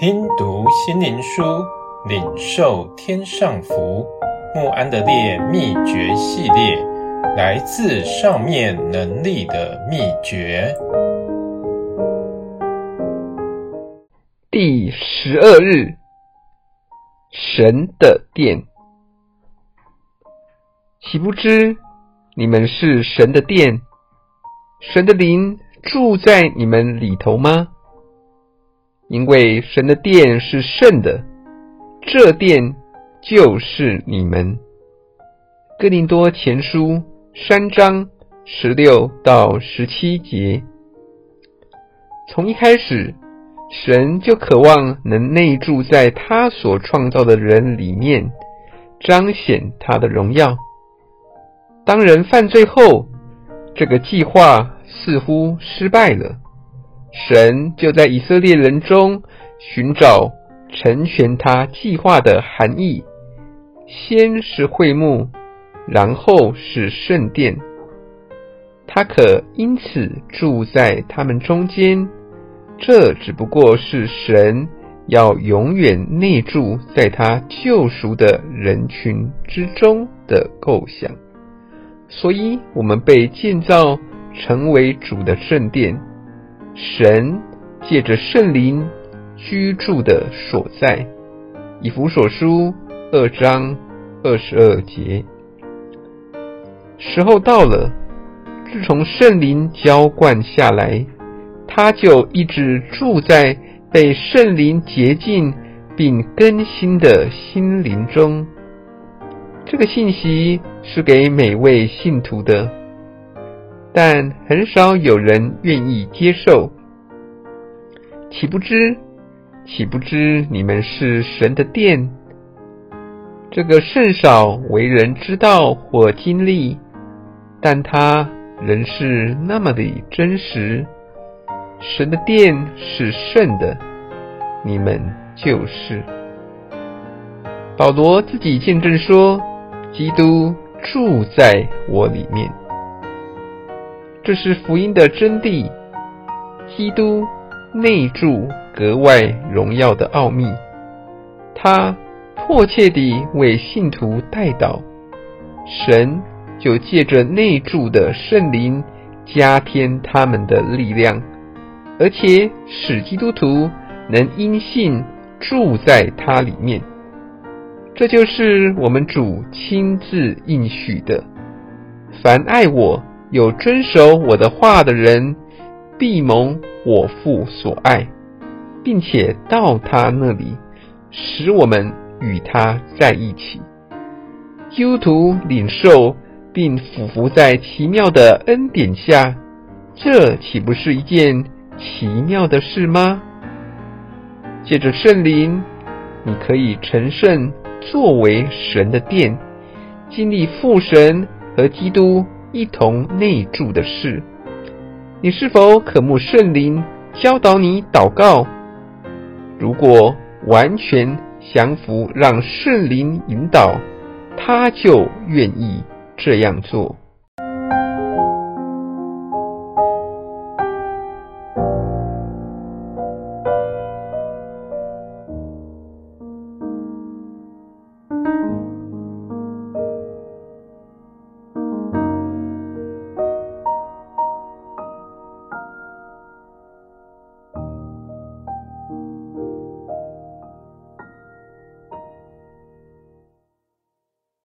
听读心灵书，领受天上福。慕安德烈秘诀系列，来自上面能力的秘诀。第十二日，神的殿，岂不知你们是神的殿？神的灵住在你们里头吗？因为神的殿是圣的，这殿就是你们。哥林多前书三章十六到十七节。从一开始，神就渴望能内住在他所创造的人里面，彰显他的荣耀。当人犯罪后，这个计划似乎失败了。神就在以色列人中寻找成全他计划的含义，先是会幕，然后是圣殿。他可因此住在他们中间，这只不过是神要永远内住在他救赎的人群之中的构想。所以，我们被建造成为主的圣殿。神借着圣灵居住的所在，以弗所书二章二十二节。时候到了，自从圣灵浇灌下来，他就一直住在被圣灵洁净并更新的心灵中。这个信息是给每位信徒的。但很少有人愿意接受。岂不知，岂不知你们是神的殿？这个甚少为人知道或经历，但它仍是那么的真实。神的殿是圣的，你们就是。保罗自己见证说：“基督住在我里面。”这是福音的真谛，基督内住格外荣耀的奥秘。他迫切地为信徒代祷，神就借着内住的圣灵加添他们的力量，而且使基督徒能因信住在他里面。这就是我们主亲自应许的：凡爱我。有遵守我的话的人，必蒙我父所爱，并且到他那里，使我们与他在一起。基督徒领受并俯伏在奇妙的恩典下，这岂不是一件奇妙的事吗？借着圣灵，你可以成圣，作为神的殿，经历父神和基督。一同内住的事，你是否渴慕圣灵教导你祷告？如果完全降服，让圣灵引导，他就愿意这样做。